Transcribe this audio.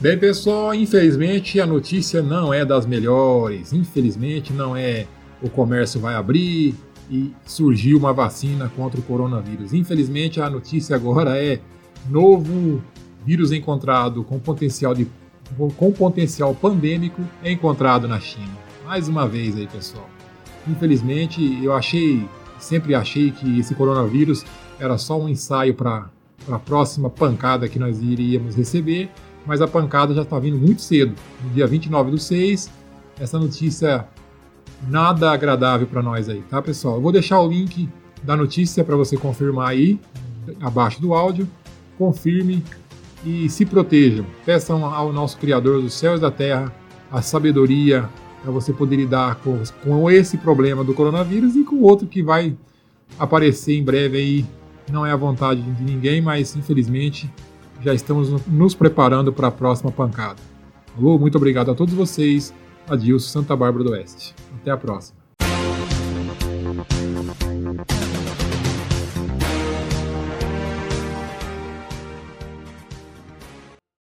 Bem, pessoal, infelizmente a notícia não é das melhores. Infelizmente não é o comércio vai abrir e surgiu uma vacina contra o coronavírus. Infelizmente a notícia agora é novo vírus encontrado com potencial de com potencial pandêmico encontrado na China. Mais uma vez aí, pessoal. Infelizmente, eu achei, sempre achei que esse coronavírus era só um ensaio para a próxima pancada que nós iríamos receber mas a pancada já está vindo muito cedo. No dia 29 do 6, essa notícia nada agradável para nós aí, tá, pessoal? Eu vou deixar o link da notícia para você confirmar aí, abaixo do áudio. Confirme e se protejam. Peçam ao nosso Criador dos céus e da terra a sabedoria para você poder lidar com, com esse problema do coronavírus e com outro que vai aparecer em breve aí. Não é a vontade de ninguém, mas infelizmente já estamos nos preparando para a próxima pancada. Alô, muito obrigado a todos vocês. Adilson Santa Bárbara do Oeste. Até a próxima.